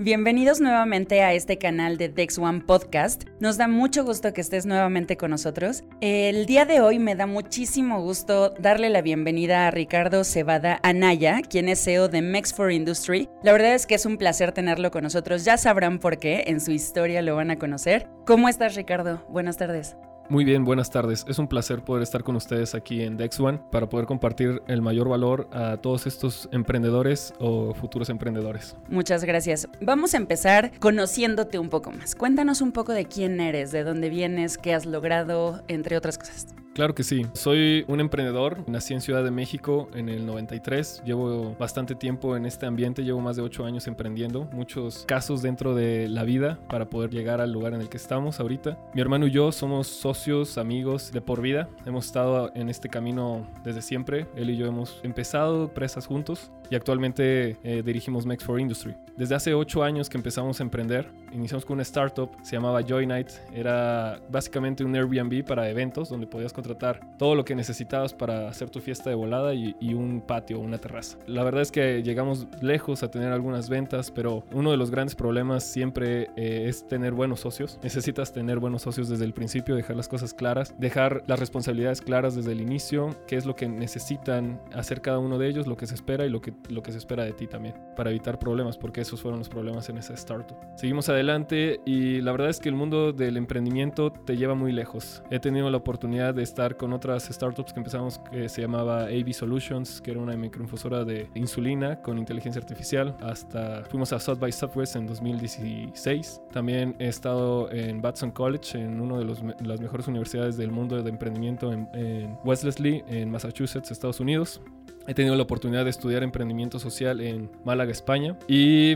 Bienvenidos nuevamente a este canal de Dex One Podcast. Nos da mucho gusto que estés nuevamente con nosotros. El día de hoy me da muchísimo gusto darle la bienvenida a Ricardo Cebada Anaya, quien es CEO de Mex for Industry. La verdad es que es un placer tenerlo con nosotros. Ya sabrán por qué, en su historia lo van a conocer. ¿Cómo estás, Ricardo? Buenas tardes. Muy bien, buenas tardes. Es un placer poder estar con ustedes aquí en Dex One para poder compartir el mayor valor a todos estos emprendedores o futuros emprendedores. Muchas gracias. Vamos a empezar conociéndote un poco más. Cuéntanos un poco de quién eres, de dónde vienes, qué has logrado, entre otras cosas. Claro que sí. Soy un emprendedor. Nací en Ciudad de México en el 93. Llevo bastante tiempo en este ambiente. Llevo más de 8 años emprendiendo. Muchos casos dentro de la vida para poder llegar al lugar en el que estamos ahorita. Mi hermano y yo somos socios, amigos de por vida. Hemos estado en este camino desde siempre. Él y yo hemos empezado empresas juntos y actualmente eh, dirigimos Mex for Industry. Desde hace 8 años que empezamos a emprender, iniciamos con una startup, se llamaba Joy Night. Era básicamente un Airbnb para eventos donde podías tratar todo lo que necesitabas para hacer tu fiesta de volada y, un patio una terraza. La verdad es que llegamos lejos a tener algunas ventas, pero uno de los grandes problemas siempre eh, es tener buenos socios. Necesitas tener buenos socios desde el principio, dejar las cosas claras, dejar las responsabilidades claras desde el inicio, qué es lo que necesitan hacer cada uno de ellos, lo que se espera y lo que, lo que se espera de ti también, para evitar problemas, porque esos fueron los problemas en esa startup. Seguimos adelante y la verdad es que el mundo del emprendimiento te lleva muy lejos. He tenido la oportunidad de estar con otras startups que empezamos que se llamaba AV Solutions, que era una microinfusora de insulina con inteligencia artificial. Hasta fuimos a South by Southwest en 2016. También he estado en Batson College, en una de las mejores universidades del mundo de emprendimiento en, en Wellesley, en Massachusetts, Estados Unidos. He tenido la oportunidad de estudiar emprendimiento social en Málaga, España. Y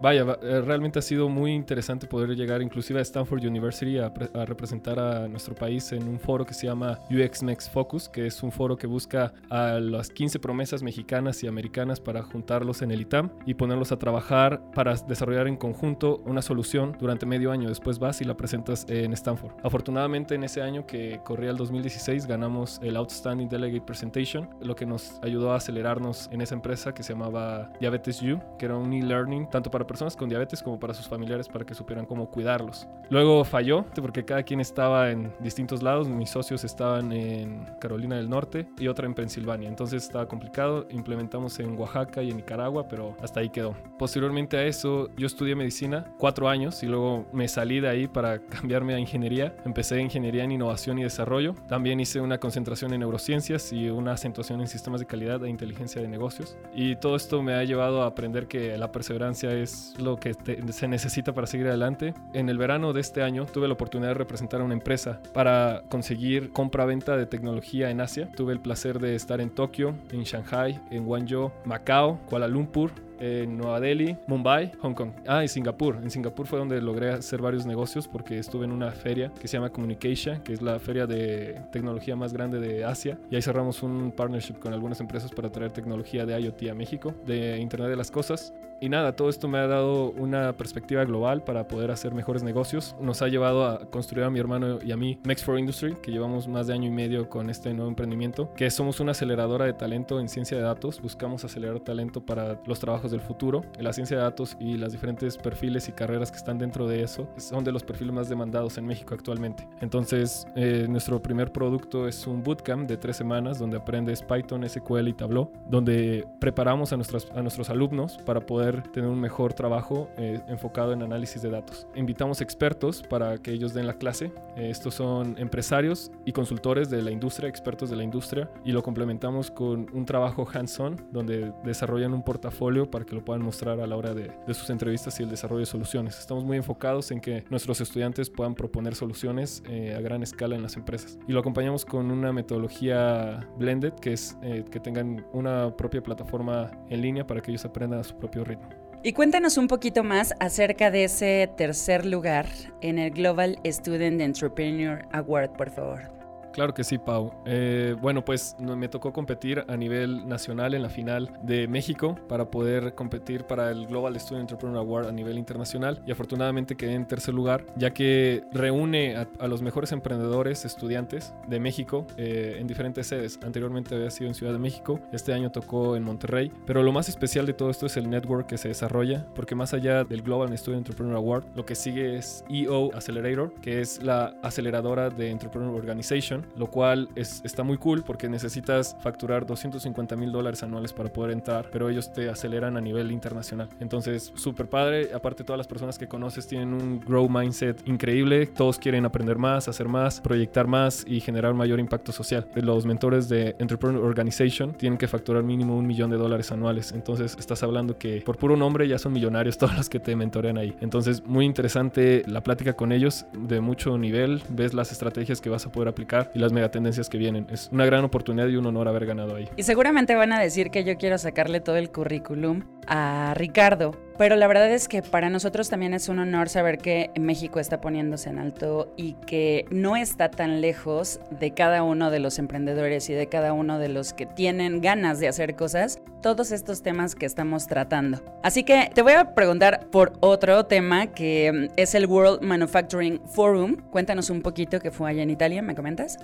Vaya, eh, realmente ha sido muy interesante poder llegar inclusive a Stanford University a, representar a nuestro país en un foro que se llama UX Next Focus, que es un foro que busca a las 15 promesas mexicanas y americanas para juntarlos en el ITAM y ponerlos a trabajar para desarrollar en conjunto una solución durante medio año. Después vas y la presentas en Stanford. Afortunadamente en ese año que corría el 2016 ganamos el Outstanding Delegate Presentation, lo que nos ayudó a acelerarnos en esa empresa que se llamaba Diabetes U, que era un e-learning tanto para personas con diabetes como para sus familiares para que supieran cómo cuidarlos. Luego falló porque cada quien estaba en distintos lados. Mis socios estaban en Carolina del Norte y otra en Pensilvania. Entonces estaba complicado. Implementamos en Oaxaca y en Nicaragua, pero hasta ahí quedó. Posteriormente a eso, yo estudié medicina cuatro años y luego me salí de ahí para cambiarme a ingeniería. Empecé ingeniería en innovación y desarrollo. También hice una concentración en neurociencias y una acentuación en sistemas de calidad e inteligencia de negocios. Y todo esto me ha llevado a aprender que la perseverancia es lo que se necesita para seguir adelante. En el verano de este año tuve la oportunidad de representar a una empresa para conseguir compra-venta de tecnología en Asia. Tuve el placer de estar en Tokio, en Shanghai, en Guangzhou, Macao, Kuala Lumpur, en Nueva Delhi, Mumbai, Hong Kong. Ah, y Singapur. En Singapur fue donde logré hacer varios negocios porque estuve en una feria que se llama Communication, que es la feria de tecnología más grande de Asia. Y ahí cerramos un partnership con algunas empresas para traer tecnología de IoT a México, de Internet de las Cosas. Y nada, todo esto me ha dado una perspectiva global para poder hacer mejores negocios. Nos ha llevado a construir a mi hermano y a mí Mex for Industry, que llevamos más de año y medio con este nuevo emprendimiento, que somos una aceleradora de talento en ciencia de datos. Buscamos acelerar talento para los trabajos del futuro. La ciencia de datos y las diferentes perfiles y carreras que están dentro de eso son de los perfiles más demandados en México actualmente. Entonces, eh, nuestro primer producto es un bootcamp de tres semanas donde aprendes Python, SQL y Tableau, donde preparamos a nuestros, a nuestros alumnos para poder tener un mejor trabajo eh, enfocado en análisis de datos. Invitamos expertos para que ellos den la clase. Eh, estos son empresarios y consultores de la industria, expertos de la industria, y lo complementamos con un trabajo hands-on donde desarrollan un portafolio para que lo puedan mostrar a la hora de, sus entrevistas y el desarrollo de soluciones. Estamos muy enfocados en que nuestros estudiantes puedan proponer soluciones eh, a gran escala en las empresas. Y lo acompañamos con una metodología blended, que es que tengan una propia plataforma en línea para que ellos aprendan a su propio ritmo. Y cuéntanos un poquito más acerca de ese tercer lugar en el Global Student Entrepreneur Award, por favor. Claro que sí, Pau. Eh, bueno, pues me tocó competir a nivel nacional en la final de México para poder competir para el Global Student Entrepreneur Award a nivel internacional y afortunadamente quedé en tercer lugar, ya que reúne a, los mejores emprendedores, estudiantes de México eh, en diferentes sedes. Anteriormente había sido en Ciudad de México, este año tocó en Monterrey, pero lo más especial de todo esto es el network que se desarrolla, porque más allá del Global Student Entrepreneur Award, lo que sigue es EO Accelerator, que es la aceleradora de Entrepreneur Organization, lo cual es, está muy cool porque necesitas facturar 250 mil dólares anuales para poder entrar, pero ellos te aceleran a nivel internacional. Entonces, súper padre. Aparte, todas las personas que conoces tienen un grow mindset increíble. Todos quieren aprender más, hacer más, proyectar más y generar mayor impacto social. Los mentores de Entrepreneur Organization tienen que facturar mínimo un millón de dólares anuales. Entonces, estás hablando que por puro nombre ya son millonarios todos los que te mentorean ahí. Entonces, muy interesante la plática con ellos de mucho nivel. Ves las estrategias que vas a poder aplicar las megatendencias que vienen. Es una gran oportunidad y un honor haber ganado ahí. Y seguramente van a decir que yo quiero sacarle todo el currículum a Ricardo, pero la verdad es que para nosotros también es un honor saber que México está poniéndose en alto y que no está tan lejos de cada uno de los emprendedores y de cada uno de los que tienen ganas de hacer cosas, todos estos temas que estamos tratando. Así que te voy a preguntar por otro tema que es el World Manufacturing Forum. Cuéntanos un poquito qué fue allá en Italia, ¿me comentas?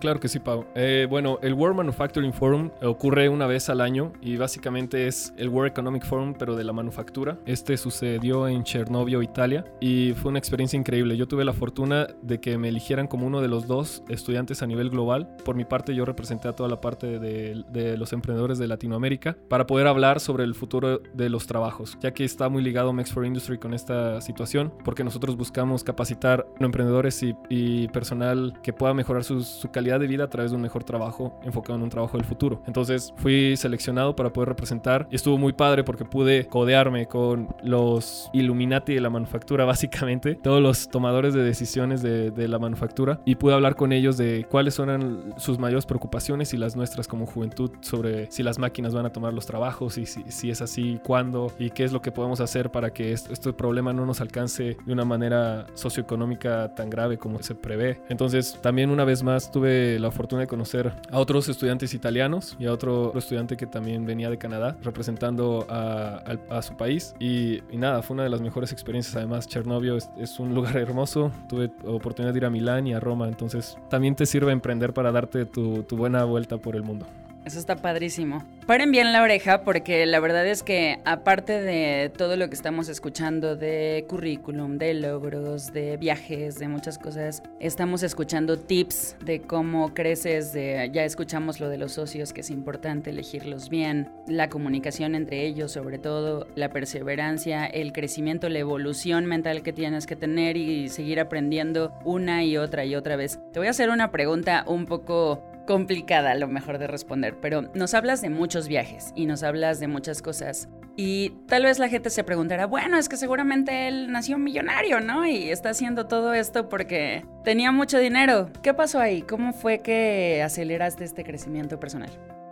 Claro que sí, Pau. Eh, bueno, el World Manufacturing Forum ocurre una vez al año y básicamente es el World Economic Forum, pero de la manufactura. Este sucedió en Chernovio, Italia, y fue una experiencia increíble. Yo tuve la fortuna de que me eligieran como uno de los dos estudiantes a nivel global. Por mi parte, yo representé a toda la parte de, de los emprendedores de Latinoamérica para poder hablar sobre el futuro de los trabajos, ya que está muy ligado Max for Industry con esta situación, porque nosotros buscamos capacitar a emprendedores y, y personal que pueda mejorar su, su calidad de vida a través de un mejor trabajo enfocado en un trabajo del futuro. Entonces fui seleccionado para poder representar y estuvo muy padre porque pude codearme con los Illuminati de la manufactura básicamente, todos los tomadores de decisiones de, de la manufactura y pude hablar con ellos de cuáles eran sus mayores preocupaciones y las nuestras como juventud sobre si las máquinas van a tomar los trabajos y si, si es así, cuándo y qué es lo que podemos hacer para que este, este problema no nos alcance de una manera socioeconómica tan grave como se prevé. Entonces también una vez más tuve la fortuna de conocer a otros estudiantes italianos y a otro estudiante que también venía de Canadá representando a, su país. Y, nada, fue una de las mejores experiencias. Además, Chernovio es, un lugar hermoso. Tuve oportunidad de ir a Milán y a Roma, entonces también te sirve emprender para darte tu buena vuelta por el mundo. Eso está padrísimo. Paren bien la oreja porque la verdad es que aparte de todo lo que estamos escuchando de currículum, de logros, de viajes, de muchas cosas, estamos escuchando tips de cómo creces, de ya escuchamos lo de los socios que es importante elegirlos bien, la comunicación entre ellos sobre todo, la perseverancia, el crecimiento, la evolución mental que tienes que tener y seguir aprendiendo una y otra y otra vez. Te voy a hacer una pregunta un poco complicada a lo mejor de responder, pero nos hablas de muchos viajes y nos hablas de muchas cosas. Y tal vez la gente se preguntará, bueno, es que seguramente él nació millonario, ¿no? Y está haciendo todo esto porque tenía mucho dinero. ¿Qué pasó ahí? ¿Cómo fue que aceleraste este crecimiento personal?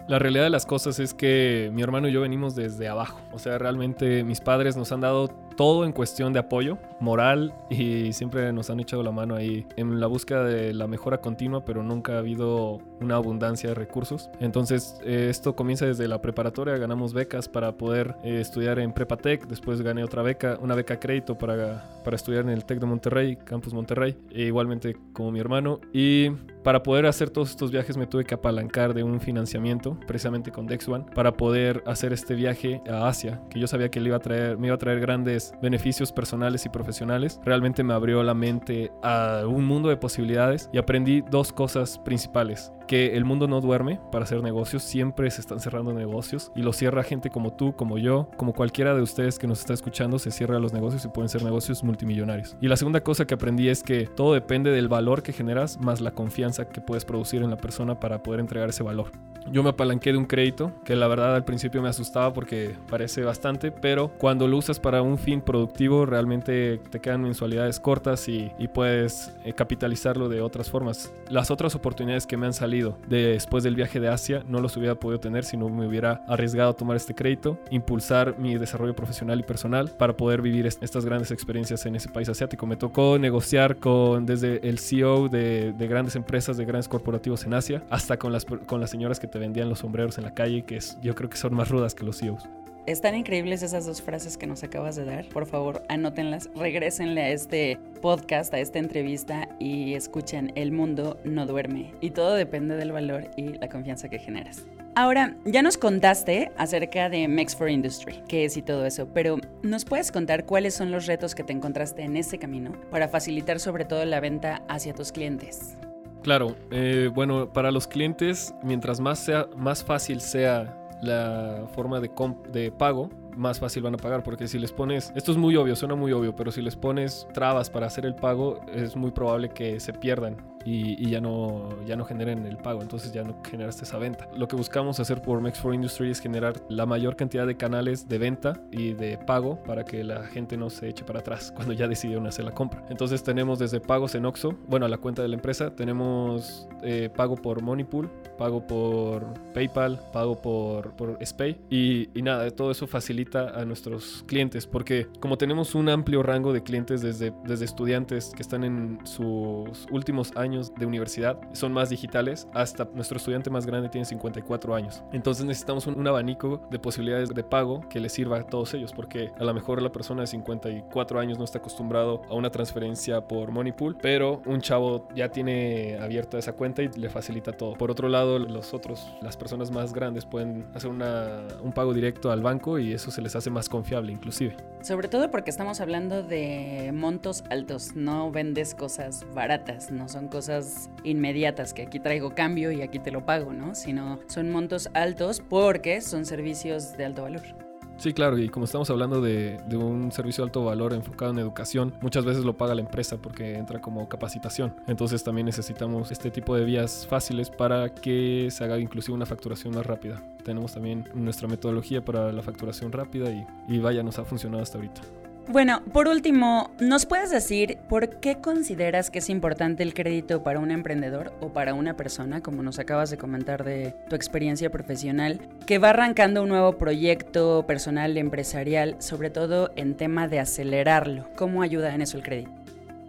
La realidad de las cosas es que mi hermano y yo venimos desde abajo. O sea, realmente mis padres nos han dado todo en cuestión de apoyo moral y siempre nos han echado la mano ahí en la búsqueda de la mejora continua, pero nunca ha habido una abundancia de recursos. Entonces, eh, esto comienza desde la preparatoria, ganamos becas para poder eh, estudiar en Prepatec, después gané otra beca, una beca crédito para, para estudiar en el TEC de Monterrey, Campus Monterrey, e igualmente como mi hermano. Y para poder hacer todos estos viajes me tuve que apalancar de un financiamiento, precisamente con Dex One, para poder hacer este viaje a Asia, que yo sabía que le iba a traer, me iba a traer grandes beneficios personales y profesionales. Realmente me abrió la mente a un mundo de posibilidades y aprendí dos cosas principales que el mundo no duerme para hacer negocios, siempre se están cerrando negocios y lo cierra gente como tú, como yo, como cualquiera de ustedes que nos está escuchando, se cierra los negocios y pueden ser negocios multimillonarios. Y la segunda cosa que aprendí es que todo depende del valor que generas más la confianza que puedes producir en la persona para poder entregar ese valor. Yo me apalanqué de un crédito que la verdad al principio me asustaba porque parece bastante, pero cuando lo usas para un fin productivo realmente te quedan mensualidades cortas y, puedes eh, capitalizarlo de otras formas. Las otras oportunidades que me han salido después del viaje de Asia no los hubiera podido tener si no me hubiera arriesgado a tomar este crédito, impulsar mi desarrollo profesional y personal para poder vivir estas grandes experiencias en ese país asiático. Me tocó negociar con desde el CEO de, grandes empresas, de grandes corporativos en Asia, hasta con las, con las señoras que te vendían los sombreros en la calle, que es, yo creo que son más rudas que los CEOs. Están increíbles esas dos frases que nos acabas de dar. Por favor, anótenlas, regrésenle a este podcast, a esta entrevista y escuchen El mundo no duerme. Y todo depende del valor y la confianza que generas. Ahora, ya nos contaste acerca de Mex for Industry, qué es y todo eso, pero ¿nos puedes contar cuáles son los retos que te encontraste en ese camino para facilitar sobre todo la venta hacia tus clientes? Claro, eh, bueno, para los clientes, mientras más, sea, más fácil sea la forma de, de pago, más fácil van a pagar. Porque si les pones, esto es muy obvio, suena muy obvio, pero si les pones trabas para hacer el pago, es muy probable que se pierdan y, ya, no, ya no generen el pago. Entonces ya no generaste esa venta. Lo que buscamos hacer por Mex for Industry es generar la mayor cantidad de canales de venta y de pago para que la gente no se eche para atrás cuando ya decidieron hacer la compra. Entonces tenemos desde pagos en Oxo, bueno, a la cuenta de la empresa, tenemos eh, pago por Moneypool, pago por PayPal, pago por, por Spay y, y nada, todo eso facilita a nuestros clientes, porque como tenemos un amplio rango de clientes desde, desde estudiantes que están en sus últimos años de universidad, son más digitales, hasta nuestro estudiante más grande tiene 54 años. Entonces necesitamos un, abanico de posibilidades de pago que les sirva a todos ellos, porque a lo mejor la persona de 54 años no está acostumbrado a una transferencia por Moneypool, pero un chavo ya tiene abierta esa cuenta y le facilita todo. Por otro lado, los otros, las personas más grandes pueden hacer una, un pago directo al banco y eso se les hace más confiable inclusive. Sobre todo porque estamos hablando de montos altos, no vendes cosas baratas, no son cosas inmediatas que aquí traigo cambio y aquí te lo pago, ¿no? Sino son montos altos porque son servicios de alto valor. Sí, claro, y como estamos hablando de, un servicio de alto valor enfocado en educación, muchas veces lo paga la empresa porque entra como capacitación. Entonces también necesitamos este tipo de vías fáciles para que se haga inclusive una facturación más rápida. Tenemos también nuestra metodología para la facturación rápida y, y vaya, nos ha funcionado hasta ahorita. Bueno, por último, ¿nos puedes decir por qué consideras que es importante el crédito para un emprendedor o para una persona, como nos acabas de comentar de tu experiencia profesional, que va arrancando un nuevo proyecto personal, empresarial, sobre todo en tema de acelerarlo? ¿Cómo ayuda en eso el crédito?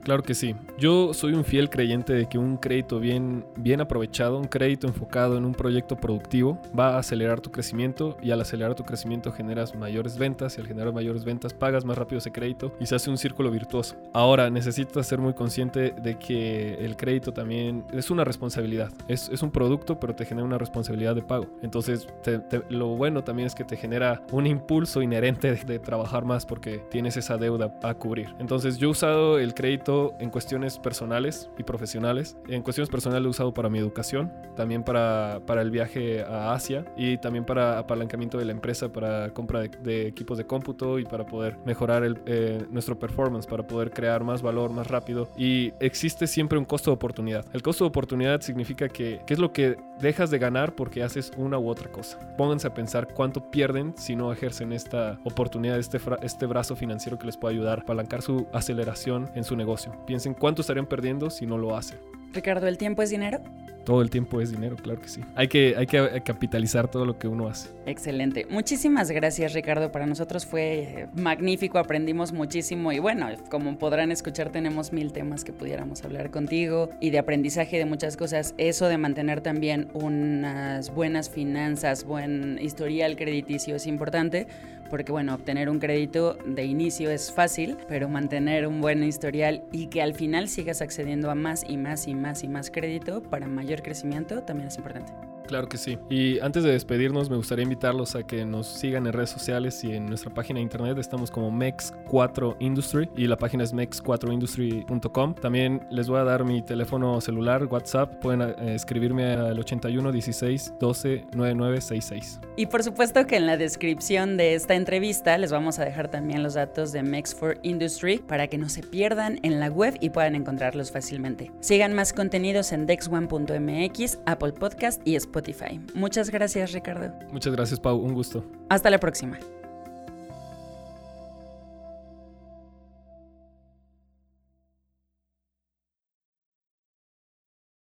Claro que sí. Yo soy un fiel creyente de que un crédito bien, bien aprovechado, un crédito enfocado en un proyecto productivo, va a acelerar tu crecimiento y al acelerar tu crecimiento generas mayores ventas y al generar mayores ventas pagas más rápido ese crédito y se hace un círculo virtuoso. Ahora necesitas ser muy consciente de que el crédito también es una responsabilidad. Es, un producto, pero te genera una responsabilidad de pago. Entonces, lo bueno también es que te genera un impulso inherente de, de trabajar más porque tienes esa deuda a cubrir. Entonces, yo he usado el crédito en cuestiones personales y profesionales. En cuestiones personales lo he usado para mi educación, también para, para el viaje a Asia y también para apalancamiento de la empresa, para compra de, equipos de cómputo y para poder mejorar el, eh, nuestro performance, para poder crear más valor más rápido. Y existe siempre un costo de oportunidad. El costo de oportunidad significa que, ¿qué es lo que dejas de ganar porque haces una u otra cosa? Pónganse a pensar cuánto pierden si no ejercen esta oportunidad, este, este brazo financiero que les puede ayudar a apalancar su aceleración en su negocio. Piensen cuánto estarían perdiendo si no lo hacen. Ricardo, ¿el tiempo es dinero? Todo el tiempo es dinero, claro que sí. Hay que, hay que capitalizar todo lo que uno hace. Excelente. Muchísimas gracias, Ricardo. Para nosotros fue eh, magnífico, aprendimos muchísimo y bueno, como podrán escuchar, tenemos mil temas que pudiéramos hablar contigo y de aprendizaje de muchas cosas. Eso de mantener también unas buenas finanzas, buen historial crediticio es importante porque bueno, obtener un crédito de inicio es fácil, pero mantener un buen historial y que al final sigas accediendo a más y más y más y más crédito para mayor crecimiento también es importante. Claro que sí. Y antes de despedirnos, me gustaría invitarlos a que nos sigan en redes sociales y en nuestra página de internet. Estamos como MEX4Industry y la página es mex4industry.com. También les voy a dar mi teléfono celular, WhatsApp. Pueden eh, escribirme al 81 16 12 9966. Y por supuesto que en la descripción de esta entrevista les vamos a dejar también los datos de Mex4Industry para que no se pierdan en la web y puedan encontrarlos fácilmente. Sigan más contenidos en dex1.mx, Apple Podcast y Spotify. Muchas gracias, Ricardo. Muchas gracias, Pau. Un gusto. Hasta la próxima.